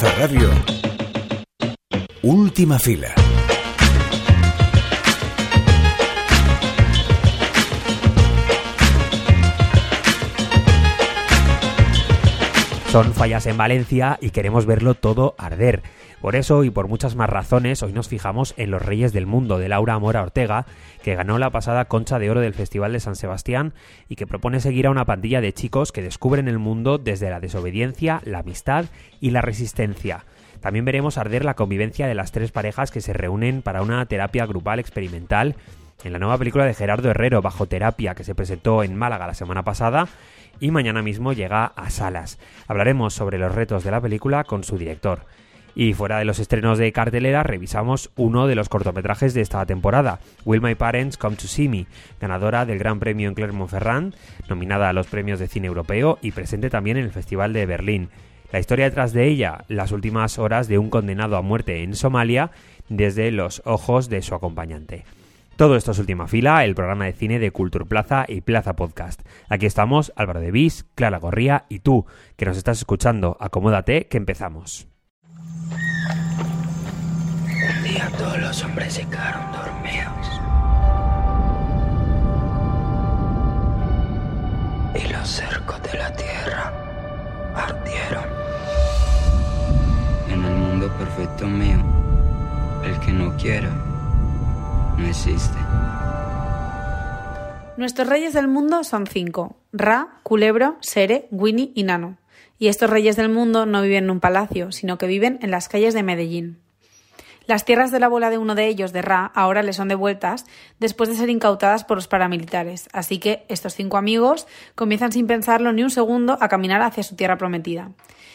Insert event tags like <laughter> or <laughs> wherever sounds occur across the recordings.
Radio. Última fila. Son fallas en Valencia y queremos verlo todo arder. Por eso y por muchas más razones, hoy nos fijamos en Los Reyes del Mundo de Laura Mora Ortega, que ganó la pasada Concha de Oro del Festival de San Sebastián y que propone seguir a una pandilla de chicos que descubren el mundo desde la desobediencia, la amistad y la resistencia. También veremos arder la convivencia de las tres parejas que se reúnen para una terapia grupal experimental en la nueva película de Gerardo Herrero, Bajo Terapia, que se presentó en Málaga la semana pasada y mañana mismo llega a salas. Hablaremos sobre los retos de la película con su director. Y fuera de los estrenos de cartelera, revisamos uno de los cortometrajes de esta temporada, Will My Parents Come to See Me, ganadora del Gran Premio en Clermont-Ferrand, nominada a los premios de cine europeo y presente también en el Festival de Berlín. La historia detrás de ella, las últimas horas de un condenado a muerte en Somalia, desde los ojos de su acompañante. Todo esto es Última Fila, el programa de cine de Culture Plaza y Plaza Podcast. Aquí estamos Álvaro de Vis, Clara Gorría y tú, que nos estás escuchando. Acomódate, que empezamos. Un día todos los hombres se quedaron dormidos. Y los cercos de la tierra ardieron. En el mundo perfecto mío, el que no quiera, no existe. Nuestros reyes del mundo son cinco: Ra, Culebro, Sere, Winnie y Nano. Y estos reyes del mundo no viven en un palacio, sino que viven en las calles de Medellín. Las tierras de la abuela de uno de ellos, de Ra, ahora le son devueltas después de ser incautadas por los paramilitares, así que estos cinco amigos comienzan sin pensarlo ni un segundo a caminar hacia su tierra prometida.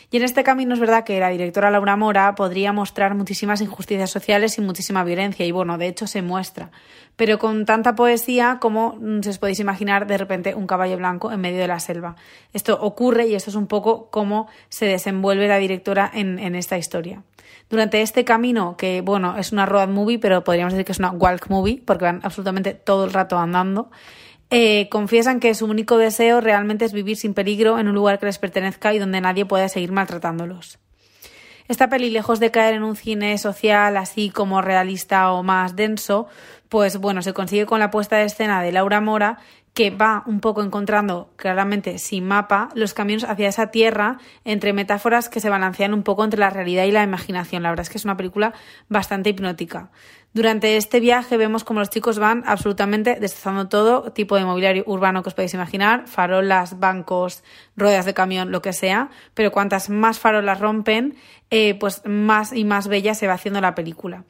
Y en este camino es verdad que la directora Laura Mora podría mostrar muchísimas injusticias sociales y muchísima violencia, y bueno, de hecho se muestra, pero con tanta poesía como mm, se os podéis imaginar de repente un caballo blanco en medio de la selva. Esto ocurre y esto es un poco cómo se desenvuelve la directora en esta historia. Durante este camino, que bueno, es una road movie, pero podríamos decir que es una walk movie, porque van absolutamente todo el rato andando, eh, confiesan que su único deseo realmente es vivir sin peligro en un lugar que les pertenezca y donde nadie pueda seguir maltratándolos. Esta peli, lejos de caer en un cine social así como realista o más denso, pues bueno, se consigue con la puesta de escena de Laura Mora, que va un poco encontrando claramente sin mapa los caminos hacia esa tierra entre metáforas que se balancean un poco entre la realidad y la imaginación. La verdad es que es una película bastante hipnótica. Durante este viaje vemos como los chicos van absolutamente destrozando todo tipo de mobiliario urbano que os podéis imaginar, farolas, bancos, ruedas de camión, lo que sea, pero cuantas más farolas rompen, eh, pues más y más bella se va haciendo la película.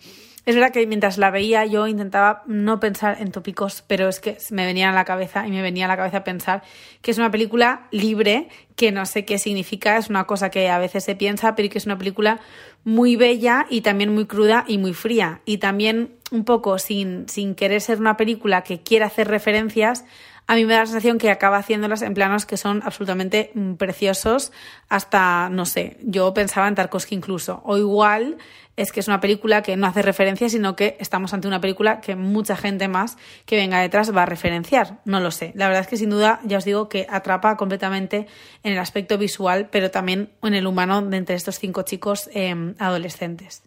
Es verdad que mientras la veía yo intentaba no pensar en tópicos, pero es que me venía a la cabeza y me venía a la cabeza pensar que es una película libre, que no sé qué significa, es una cosa que a veces se piensa, pero que es una película muy bella y también muy cruda y muy fría. Y también un poco sin, sin querer ser una película que quiera hacer referencias a mí me da la sensación que acaba haciéndolas en planos que son absolutamente preciosos, hasta, no sé, yo pensaba en Tarkovsky incluso. O igual es que es una película que no hace referencia, sino que estamos ante una película que mucha gente más que venga detrás va a referenciar. No lo sé. La verdad es que sin duda, ya os digo que atrapa completamente en el aspecto visual, pero también en el humano de entre estos cinco chicos em, adolescentes.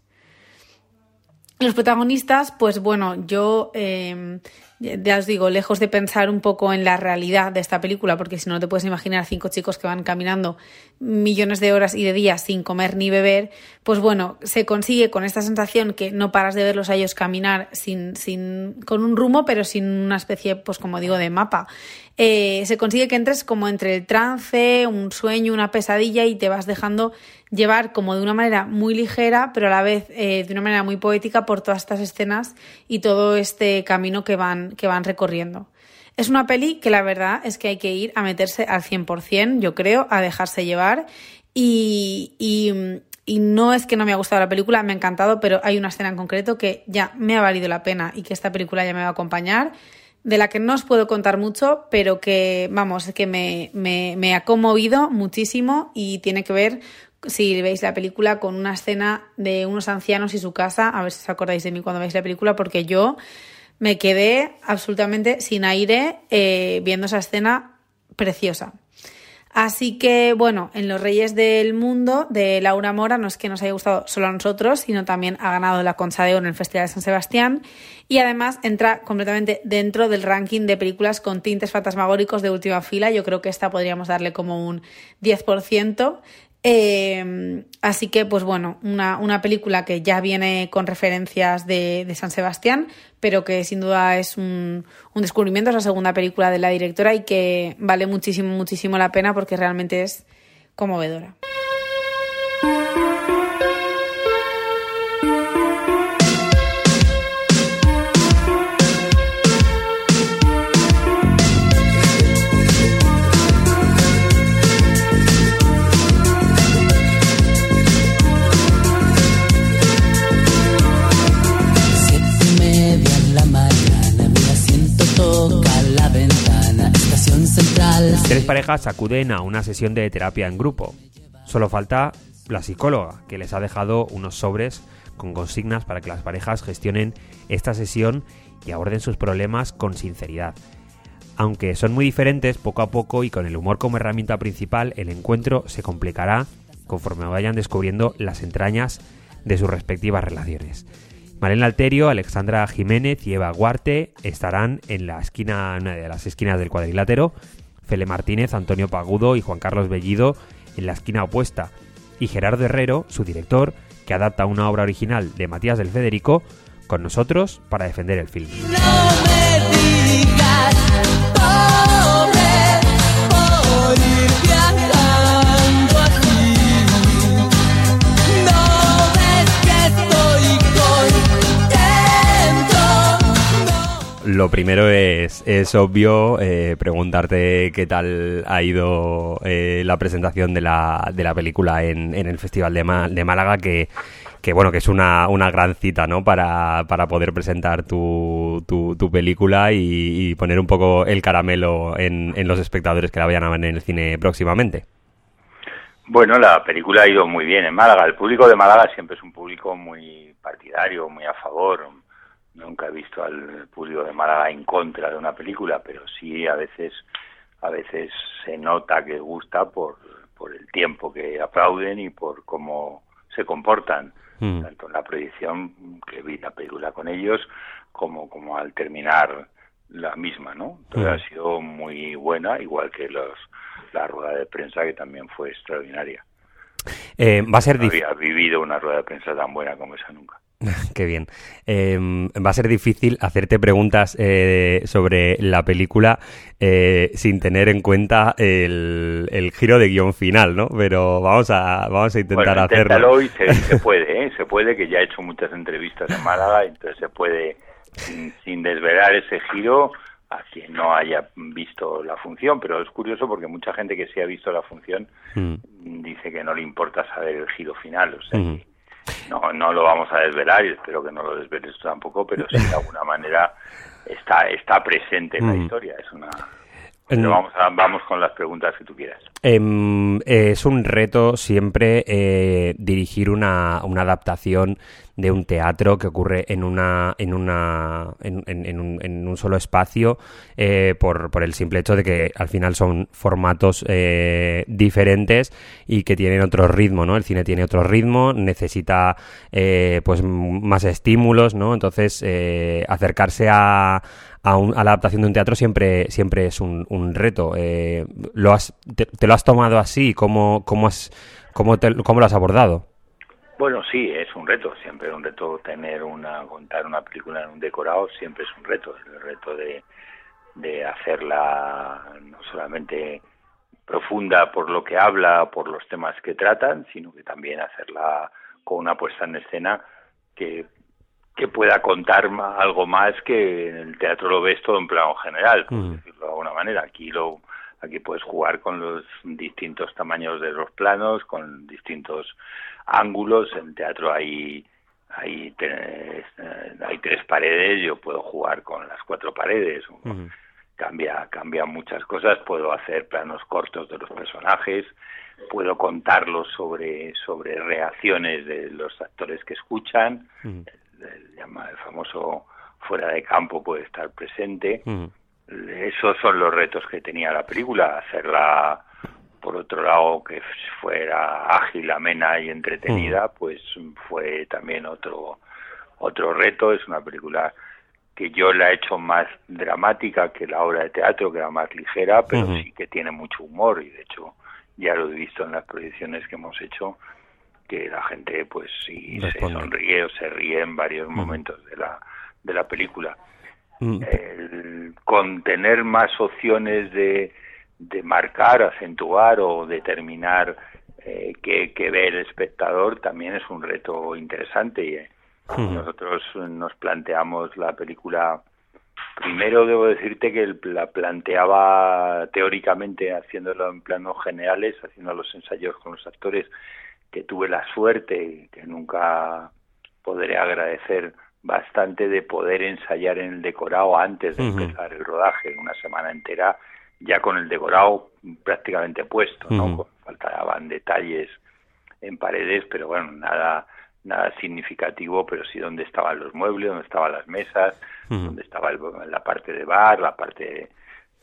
Los protagonistas, pues bueno, yo em, ya os digo, lejos de pensar un poco en la realidad de esta película, porque si no te puedes imaginar cinco chicos que van caminando millones de horas y de días sin comer ni beber, pues bueno, se consigue con esta sensación que no paras de verlos a ellos caminar sin, sin, con un rumbo, pero sin una especie, pues como digo, de mapa. Eh, se consigue que entres como entre el trance, un sueño, una pesadilla y te vas dejando llevar como de una manera muy ligera, pero a la vez eh, de una manera muy poética por todas estas escenas y todo este camino que van, que van recorriendo. Es una peli que la verdad es que hay que ir a meterse al 100%, yo creo, a dejarse llevar y, y, y no es que no me haya gustado la película, me ha encantado, pero hay una escena en concreto que ya me ha valido la pena y que esta película ya me va a acompañar de la que no os puedo contar mucho, pero que, vamos, que me, me, me, ha conmovido muchísimo y tiene que ver, si veis la película, con una escena de unos ancianos y su casa. A ver si os acordáis de mí cuando veis la película, porque yo me quedé absolutamente sin aire eh, viendo esa escena preciosa. Así que, bueno, en Los Reyes del Mundo de Laura Mora no es que nos haya gustado solo a nosotros, sino también ha ganado la Concha de Oro en el Festival de San Sebastián y además entra completamente dentro del ranking de películas con tintes fantasmagóricos de última fila. Yo creo que esta podríamos darle como un 10%. Eh, así que, pues bueno, una, una, película que ya viene con referencias de, de, San Sebastián, pero que sin duda es un, un, descubrimiento, es la segunda película de la directora y que vale muchísimo, muchísimo la pena porque realmente es conmovedora. Tres parejas acuden a una sesión de terapia en grupo. Solo falta la psicóloga, que les ha dejado unos sobres con consignas para que las parejas gestionen esta sesión y aborden sus problemas con sinceridad. Aunque son muy diferentes, poco a poco y con el humor como herramienta principal, el encuentro se complicará conforme vayan descubriendo las entrañas de sus respectivas relaciones. Malena Alterio, Alexandra Jiménez y Eva Guarte estarán en la esquina, una de las esquinas del cuadrilátero Fele Martínez, Antonio Pagudo y Juan Carlos Bellido en la esquina opuesta, y Gerardo Herrero, su director, que adapta una obra original de Matías del Federico, con nosotros para defender el film. Lo primero es, es obvio eh, preguntarte qué tal ha ido eh, la presentación de la, de la película en, en el Festival de, de Málaga, que, que, bueno, que es una, una gran cita, ¿no? Para, para poder presentar tu, tu, tu película y, y, poner un poco el caramelo en, en los espectadores que la vayan a ver en el cine próximamente. Bueno, la película ha ido muy bien en Málaga. El público de Málaga siempre es un público muy partidario, muy a favor, nunca he visto al público de Málaga en contra de una película, pero sí a veces a veces se nota que gusta por, por el tiempo que aplauden y por cómo se comportan, mm. tanto en la proyección que vi la película con ellos como como al terminar la misma, ¿no? Entonces mm. ha sido muy buena, igual que los la rueda de prensa que también fue extraordinaria. Eh, va a ser no había vivido una rueda de prensa tan buena como esa nunca. <laughs> Qué bien. Eh, va a ser difícil hacerte preguntas eh, sobre la película eh, sin tener en cuenta el, el, giro de guion final, ¿no? Pero vamos a, vamos a intentar hacerlo. Y se, se <laughs> puede, ¿eh? se puede, que ya he hecho muchas entrevistas en Málaga, entonces se puede, sin, sin desvelar ese giro, a quien no haya visto la función, pero es curioso porque mucha gente que sí ha visto la función mm. dice que no le importa saber el giro final, o sea, mm. que no, no lo vamos a desvelar y espero que no lo desveles tampoco, pero sí de alguna manera está, está presente en la mm. historia. Es una, pero vamos, a, vamos con las preguntas que tú quieras. Eh, es un reto siempre eh, dirigir una, una, adaptación de un teatro que ocurre en una en una en, un, en un, solo espacio eh, por, por, el simple hecho de que al final son formatos eh, diferentes y que tienen otro ritmo no el cine tiene otro ritmo necesita eh, pues más estímulos no entonces eh, acercarse a a, un, a, la adaptación de un teatro siempre, siempre es un, un reto. Eh, ¿lo has, te, te, lo has tomado así? ¿Cómo, cómo, has, cómo, te, ¿Cómo lo has abordado? Bueno, sí, es un reto, siempre es un reto tener una, contar una película en un decorado, siempre es un reto, el reto de, de hacerla no solamente profunda por lo que habla, por los temas que tratan, sino que también hacerla con una puesta en escena que que pueda contar algo más que en el teatro lo ves todo en plano general, por decirlo de alguna manera. Aquí lo aquí puedes jugar con los distintos tamaños de los planos, con distintos ángulos. En teatro hay hay tres, eh, hay tres paredes, yo puedo jugar con las cuatro paredes. Cambia cambia muchas cosas. Puedo hacer planos cortos de los personajes. Puedo contarlos sobre sobre reacciones de los actores que escuchan el, el famoso fuera de campo puede estar presente. Esos son los retos que tenía la película, hacerla por otro lado que fuera ágil, amena y entretenida, pues fue también otro otro reto. Es una película que yo la he hecho más dramática que la obra de teatro, que era más ligera, pero sí que tiene mucho humor y de hecho ya lo he visto en las proyecciones que hemos hecho que la gente pues sí se sonríe o se ríe en varios momentos de la de la película. El, con tener más opciones de, de marcar, acentuar o determinar eh, qué, qué, ve el espectador también es un reto interesante. Y eh, nosotros nos planteamos la película primero debo decirte que la planteaba teóricamente haciéndolo en planos generales haciendo los ensayos con los actores que tuve la suerte que nunca podré agradecer bastante de poder ensayar en el decorado antes de empezar el rodaje, una semana entera ya con el decorado prácticamente puesto, ¿no? Faltaban detalles en paredes, pero bueno, nada nada significativo, pero sí dónde estaban los muebles, dónde estaban las mesas, dónde estaba la parte de bar, la parte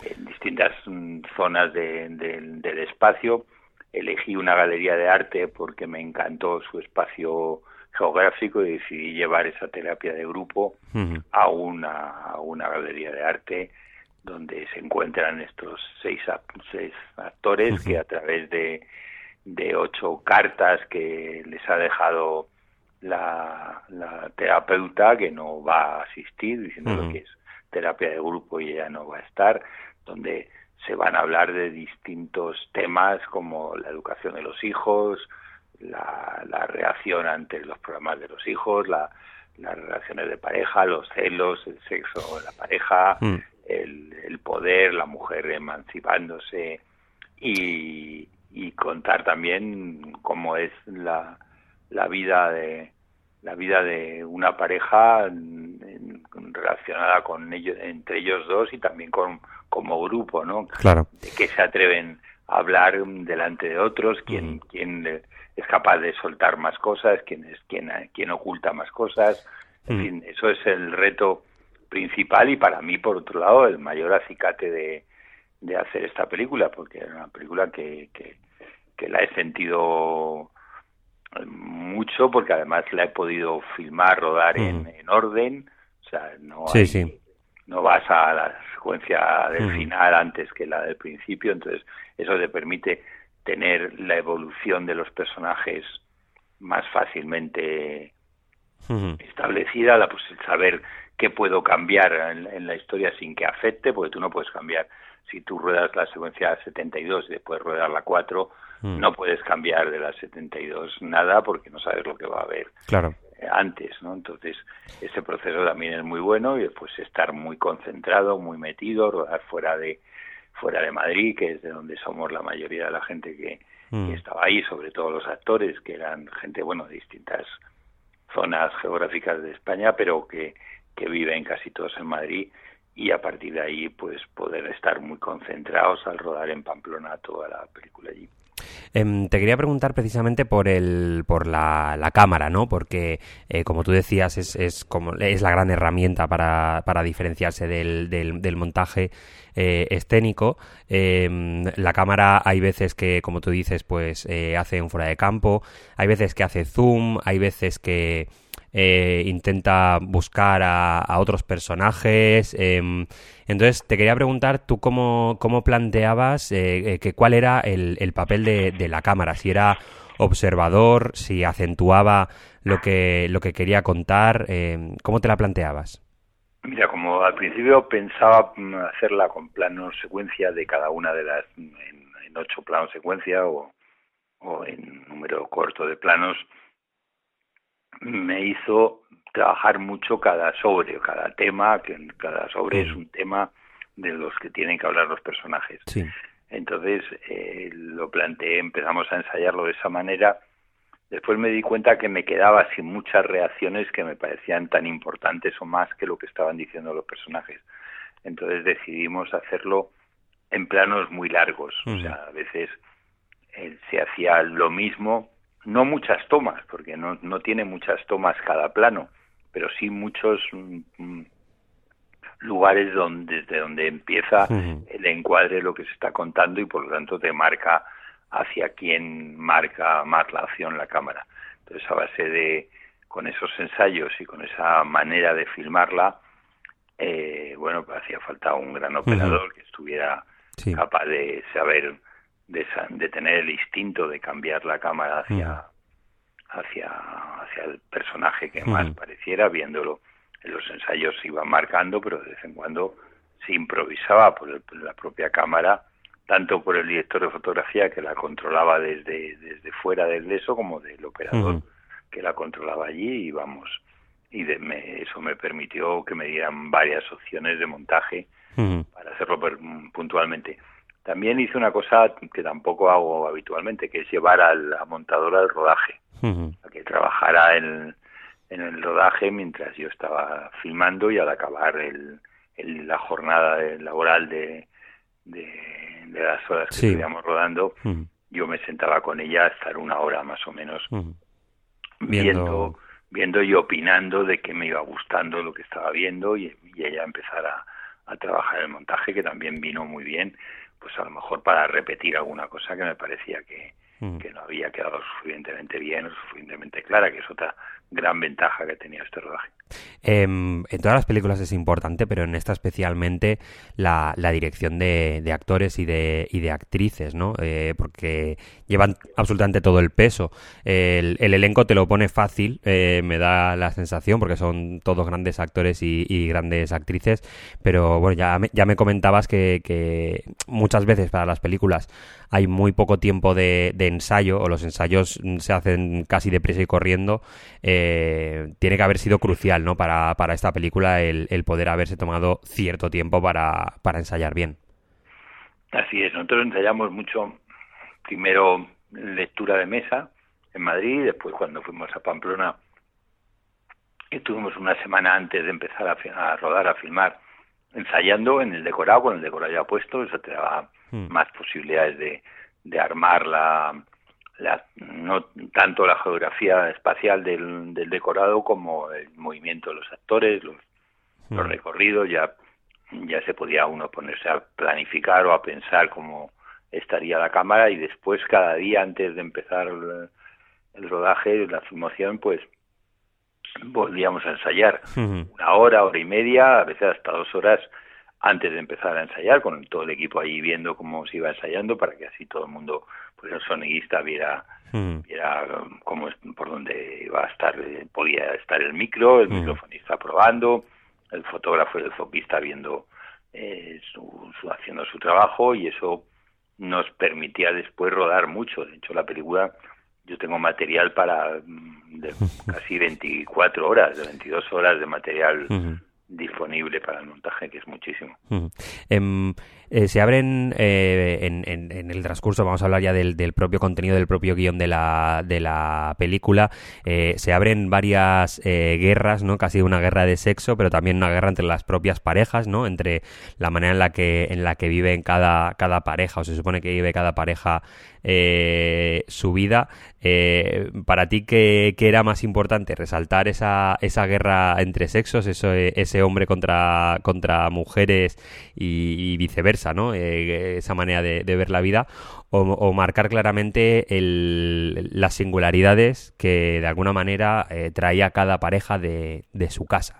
en distintas mm, zonas del espacio. Elegí una galería de arte porque me encantó su espacio geográfico y decidí llevar esa terapia de grupo a, una, a una galería de arte donde se encuentran estos seis, seis actores que a través de, de ocho cartas que les ha dejado la, la terapeuta que no va a asistir diciendo que es terapia de grupo y ella no va a estar donde se van a hablar de distintos temas como la educación de los hijos, la, la reacción ante los problemas de los hijos, la, las relaciones de pareja, los celos, el sexo de la pareja, mm. el, el, poder, la mujer emancipándose y, y contar también cómo es la, la vida de la vida de una pareja relacionada con ellos entre ellos dos y también con como grupo no claro de que se atreven a hablar delante de otros quién mm. quién es capaz de soltar más cosas, quién es quién, quién oculta más cosas. En mm. fin, eso es el reto principal y para mí, por otro lado, el mayor acicate de, de hacer esta película, porque es una película que, que, la he sentido mucho, porque además la he podido filmar, rodar en, mm. en, orden, o sea, no, no vas a la secuencia del mm. final antes que la del principio, entonces eso te permite tener la evolución de los personajes más fácilmente establecida, la, pues, saber qué puedo cambiar en, la historia sin que afecte, porque tú no puedes cambiar. Si tú ruedas la secuencia 72 y después ruedas la 4, mm. no puedes cambiar de la 72 nada porque no sabes lo que va a haber claro. Eh, antes, ¿no? Entonces, ese proceso también es muy bueno y después estar muy concentrado, muy metido, rodar fuera de fuera de Madrid, que es de donde somos la mayoría de la gente que, mm. estaba ahí, sobre todo los actores, que eran gente, bueno, de distintas zonas geográficas de España, pero que, que viven casi todos en Madrid y a partir de ahí pues poder estar muy concentrados al rodar en Pamplona toda la película allí. Em, te quería preguntar precisamente por el por la, la cámara, ¿no? Porque eh, como tú decías es, es como es la gran herramienta para, para diferenciarse del, del, montaje eh, escénico. Em, la cámara hay veces que, como tú dices, pues eh, hace un fuera de campo, hay veces que hace zoom, hay veces que eh, intenta buscar a, otros personajes. Em, entonces, te quería preguntar tú cómo, cómo planteabas eh, eh, que cuál era el, el papel de, de, la cámara, si era observador, si acentuaba lo que, lo que quería contar, em, ¿cómo te la planteabas? Mira, como al principio pensaba mm, hacerla con planos secuencia de cada una de las, en, en ocho planos secuencia o, o en número corto de planos, me hizo trabajar mucho cada sobre, cada tema, que cada sobre es un tema de los que tienen que hablar los personajes. Entonces eh, lo planteé, empezamos a ensayarlo de esa manera. Después me di cuenta que me quedaba sin muchas reacciones que me parecían tan importantes o más que lo que estaban diciendo los personajes. Entonces decidimos hacerlo en planos muy largos. O sea, a veces eh, se hacía lo mismo no muchas tomas, porque no, no tiene muchas tomas cada plano, pero sí muchos mm, mm, lugares donde, desde donde empieza el encuadre lo que se está contando y por lo tanto te marca hacia quién marca más la acción la cámara. Entonces, a base de, con esos ensayos y con esa manera de filmarla, eh, bueno, pues hacía falta un gran operador que estuviera capaz de saber, de, de, tener el instinto de cambiar la cámara hacia, hacia, hacia el personaje que más pareciera, viéndolo. En los ensayos se iban marcando, pero de vez en cuando se improvisaba por, la propia cámara, tanto por el director de fotografía que la controlaba desde, desde fuera del eso, como del operador que la controlaba allí, y vamos. Y eso me permitió que me dieran varias opciones de montaje para hacerlo puntualmente. También hice una cosa que tampoco hago habitualmente, que es llevar a la montadora al rodaje, a que trabajara en, en el rodaje mientras yo estaba filmando y al acabar el, la jornada laboral de, de, las horas que estuvimos rodando, yo me sentaba con ella a estar una hora más o menos viendo... viendo y opinando de que me iba gustando lo que estaba viendo y, y ella empezar a, a trabajar el montaje que también vino muy bien pues a lo mejor para repetir alguna cosa que me parecía que, mm. que no había quedado suficientemente bien o suficientemente clara, que es otra gran ventaja que tenía este rodaje. Em, en todas las películas es importante, pero en esta especialmente la, dirección de, actores y de, y de actrices, ¿no? Eh, porque llevan absolutamente todo el peso. El, elenco te lo pone fácil, eh, me da la sensación, porque son todos grandes actores y, grandes actrices, pero bueno, ya me, ya me comentabas que, muchas veces para las películas hay muy poco tiempo de, ensayo, o los ensayos se hacen casi deprisa y corriendo, eh, tiene que haber sido crucial ¿no? para, para esta película el, poder haberse tomado cierto tiempo para, para ensayar bien. Así es, nosotros ensayamos mucho, primero lectura de mesa en Madrid, después cuando fuimos a Pamplona, estuvimos una semana antes de empezar a, rodar, a filmar, ensayando en el decorado, con el decorado ya puesto, eso te daba más posibilidades de, de armar la, no tanto la geografía espacial del, del, decorado como el movimiento de los actores, los, los hmm. recorridos, ya, ya se podía uno ponerse a planificar o a pensar cómo estaría la cámara y después cada día antes de empezar el, el rodaje, la filmación, pues volvíamos a ensayar hmm. una hora, hora y media, a veces hasta dos horas antes de empezar a ensayar, con todo el equipo ahí viendo cómo se iba ensayando, para que así todo el mundo, pues el sonidista viera, hmm. viera cómo, por dónde iba a estar, eh, podía estar el micro, el hmm. microfonista probando, el fotógrafo y el foquista viendo, eh, su, haciendo su trabajo, y eso nos permitía después rodar mucho. De hecho, la película, yo tengo material para mm, de <laughs> casi 24 horas, de 22 horas de material hmm disponible para el montaje, que es muchísimo. Eh, se abren eh, en, el transcurso, vamos a hablar ya del, propio contenido, del propio guion de la, de la película, eh, se abren varias guerras, ¿no? Casi una guerra de sexo, pero también una guerra entre las propias parejas, ¿no? Entre la manera en la que, en la que vive cada, cada pareja, o se supone que vive cada pareja su vida. para ti, ¿qué, era más importante? ¿Resaltar esa, esa guerra entre sexos, eso, ese hombre contra, contra mujeres y viceversa? Eh, esa manera de, ver la vida, o, marcar claramente las singularidades que de alguna manera eh, traía cada pareja de, su casa.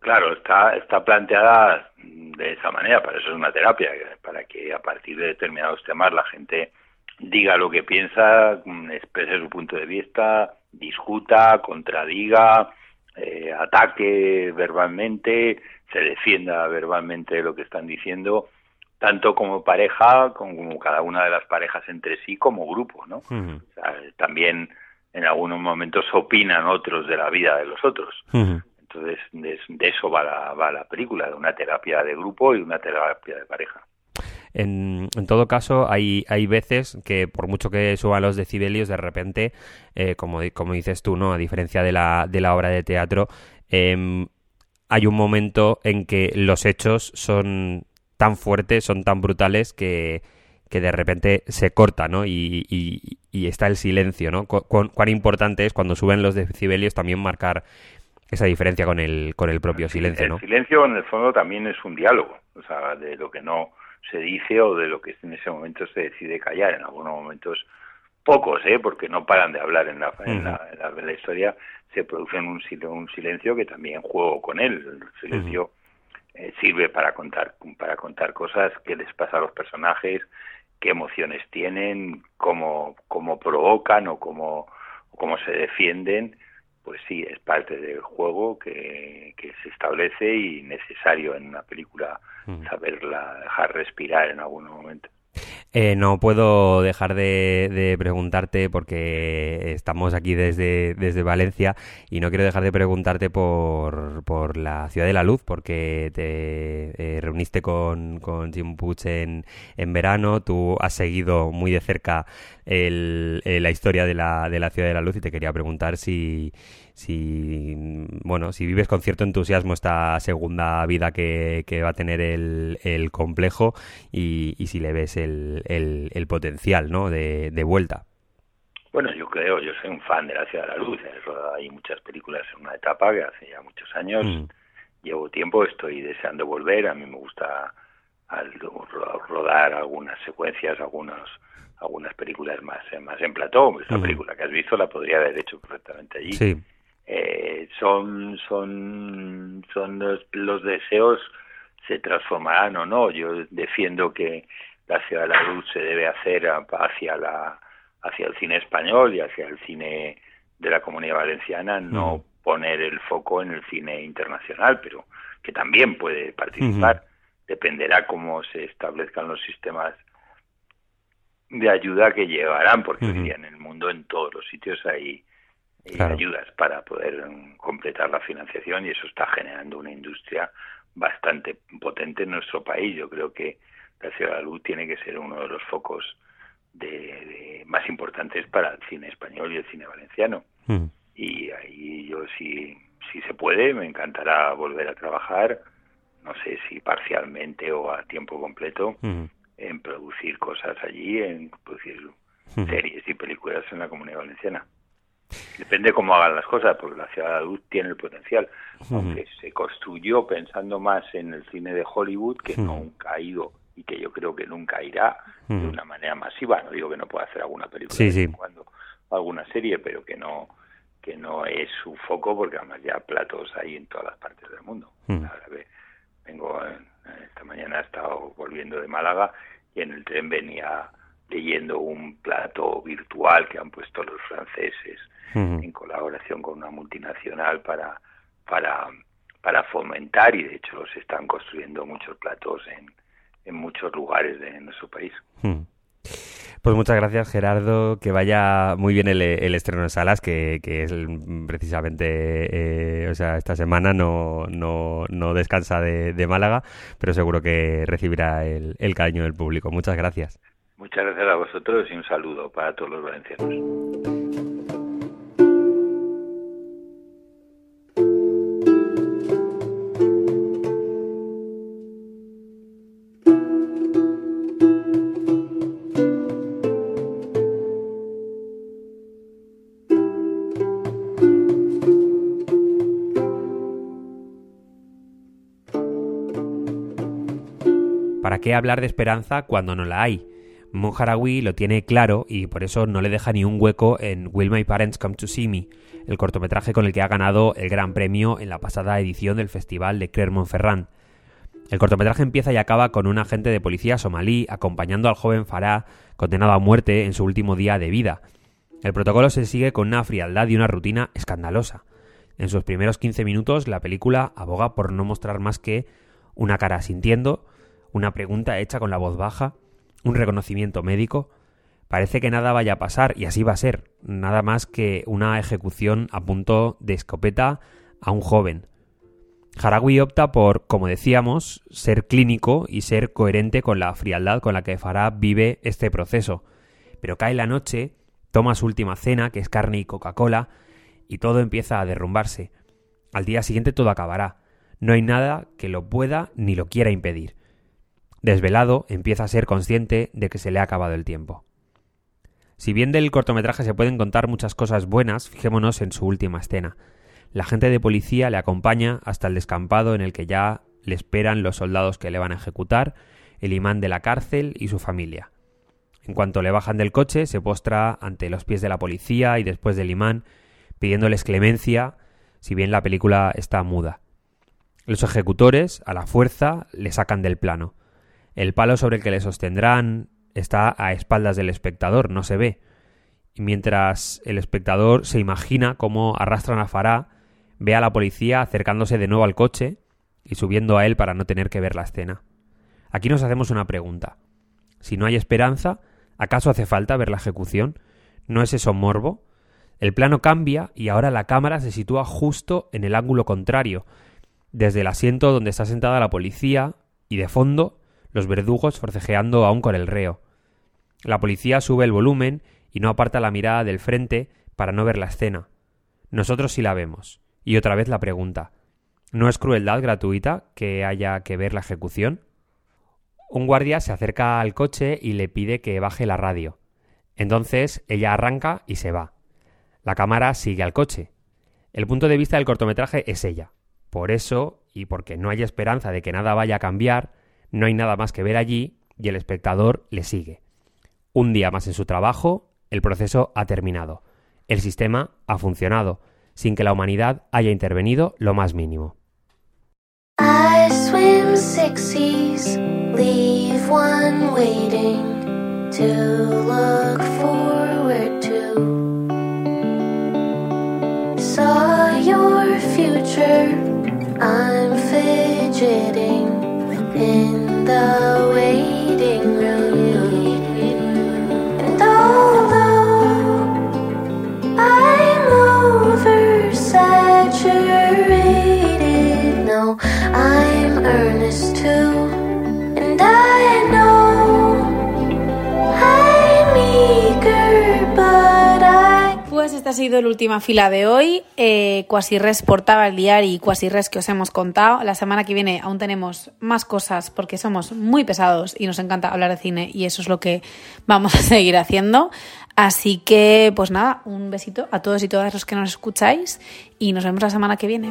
Claro, está, está planteada de esa manera, para eso es una terapia, para que a partir de determinados temas la gente diga lo que piensa, exprese su punto de vista, discuta, contradiga, eh, ataque verbalmente, se defienda verbalmente lo que están diciendo, tanto como pareja, como cada una de las parejas entre sí, como grupo, ¿no? también en algunos momentos opinan otros de la vida de los otros. Entonces, de, eso va la, va la película, de una terapia de grupo y una terapia de pareja. En, en, todo caso, hay, hay veces que por mucho que suban los decibelios, de repente, eh, como, como dices tú, ¿no? A diferencia de la, de la obra de teatro, eh, hay un momento en que los hechos son tan fuertes, son tan brutales que, que de repente se corta, ¿no? Y, y, está el silencio, ¿no? cuán importante es cuando suben los decibelios también marcar esa diferencia con el, con el propio silencio, ¿no? El silencio, en el fondo, también es un diálogo, o sea, de lo que no se dice o de lo que en ese momento se decide callar. En algunos momentos pocos, ¿eh? porque no paran de hablar en la, en la, en la, historia, se produce un, un silencio que también juego con él. El silencio eh, sirve para contar, para contar cosas que les pasa a los personajes, qué emociones tienen, cómo, cómo provocan o cómo, cómo se defienden pues sí, es parte del juego que, que se establece y necesario en una película saberla dejar respirar en algún momento. Eh, no puedo dejar de, preguntarte porque estamos aquí desde, desde Valencia y no quiero dejar de preguntarte por, por la Ciudad de la Luz porque te eh, reuniste con, con Jim Puch en, en verano, tú has seguido muy de cerca el, eh, la historia de la, de la Ciudad de la Luz y te quería preguntar si si bueno si vives con cierto entusiasmo esta segunda vida que, va a tener el, el complejo y, si le ves el, el, potencial ¿no? de, vuelta. Bueno yo creo yo soy un fan de la ciudad de la luz rodado ahí muchas películas en una etapa que hace ya muchos años. Mm. llevo tiempo estoy deseando volver a mí me gusta rodar algunas secuencias algunos algunas películas más más en plató. Esta mm. película que has visto la podría haber hecho correctamente allí. Sí. Eh, son son son los, deseos se transformarán o no. Yo defiendo que la ciudad de la luz se debe hacer hacia la hacia el cine español y hacia el cine de la comunidad valenciana no poner el foco en el cine internacional pero que también puede participar. Dependerá cómo se establezcan los sistemas de ayuda que llevarán porque hoy día en el mundo en todos los sitios hay ayudas para poder mm, completar la financiación y eso está generando una industria bastante potente en nuestro país. Yo creo que la Ciudad de la Luz tiene que ser uno de los focos de, más importantes para el cine español y el cine valenciano. Mm. Y ahí yo si, si se puede, me encantará volver a trabajar, no sé si parcialmente o a tiempo completo, mm. en producir cosas allí, en producir series y películas en la comunidad valenciana. Depende cómo hagan las cosas, porque la ciudad de la luz tiene el potencial, aunque se construyó pensando más en el cine de Hollywood, que nunca ha ido y que yo creo que nunca irá de una manera masiva. No digo que no pueda hacer alguna película sí, cuando alguna serie, pero que no que no es su foco, porque además ya platos hay en todas las partes del mundo. vengo esta mañana he estado volviendo de Málaga y en el tren venía leyendo un plato virtual que han puesto los franceses en colaboración con una multinacional para, para, para fomentar y de hecho los están construyendo muchos platos en, en muchos lugares de nuestro país. Pues muchas gracias Gerardo, que vaya muy bien el, el estreno en salas, que, que es precisamente, eh, o sea, esta semana no, no, no descansa de, de, Málaga, pero seguro que recibirá el, el cariño del público. Muchas gracias. Muchas gracias a vosotros y un saludo para todos los valencianos. ¿Para qué hablar de esperanza cuando no la hay? Monjarawi lo tiene claro y por eso no le deja ni un hueco en Will My Parents Come to See Me, el cortometraje con el que ha ganado el gran premio en la pasada edición del Festival de Clermont-Ferrand. El cortometraje empieza y acaba con un agente de policía somalí acompañando al joven Farah, condenado a muerte en su último día de vida. El protocolo se sigue con una frialdad y una rutina escandalosa. En sus primeros 15 minutos, la película aboga por no mostrar más que una cara sintiendo, una pregunta hecha con la voz baja, un reconocimiento médico, parece que nada vaya a pasar y así va a ser, nada más que una ejecución a punto de escopeta a un joven. Harawi opta por, como decíamos, ser clínico y ser coherente con la frialdad con la que Farah vive este proceso. Pero cae la noche, toma su última cena, que es carne y Coca-Cola, y todo empieza a derrumbarse. Al día siguiente todo acabará. No hay nada que lo pueda ni lo quiera impedir. Desvelado, empieza a ser consciente de que se le ha acabado el tiempo. Si bien del cortometraje se pueden contar muchas cosas buenas, fijémonos en su última escena. La gente de policía le acompaña hasta el descampado en el que ya le esperan los soldados que le van a ejecutar, el imán de la cárcel y su familia. En cuanto le bajan del coche, se postra ante los pies de la policía y después del imán, pidiéndoles clemencia, si bien la película está muda. Los ejecutores, a la fuerza, le sacan del plano. El palo sobre el que le sostendrán está a espaldas del espectador, no se ve. Y mientras el espectador se imagina cómo arrastran a Farah, ve a la policía acercándose de nuevo al coche y subiendo a él para no tener que ver la escena. Aquí nos hacemos una pregunta. Si no hay esperanza, ¿acaso hace falta ver la ejecución? ¿No es eso morbo? El plano cambia y ahora la cámara se sitúa justo en el ángulo contrario, desde el asiento donde está sentada la policía y de fondo los verdugos forcejeando aún con el reo. La policía sube el volumen y no aparta la mirada del frente para no ver la escena. Nosotros sí la vemos. Y otra vez la pregunta ¿No es crueldad gratuita que haya que ver la ejecución? Un guardia se acerca al coche y le pide que baje la radio. Entonces ella arranca y se va. La cámara sigue al coche. El punto de vista del cortometraje es ella. Por eso, y porque no hay esperanza de que nada vaya a cambiar, no hay nada más que ver allí y el espectador le sigue. Un día más en su trabajo, el proceso ha terminado. El sistema ha funcionado, sin que la humanidad haya intervenido lo más mínimo. I'm fidgeting in the esta ha sido la última fila de hoy. Eh, Quasirres portaba el diario y Quasirres que os hemos contado. La semana que viene aún tenemos más cosas porque somos muy pesados y nos encanta hablar de cine y eso es lo que vamos a seguir haciendo. Así que, pues nada, un besito a todos y todas los que nos escucháis y nos vemos la semana que viene.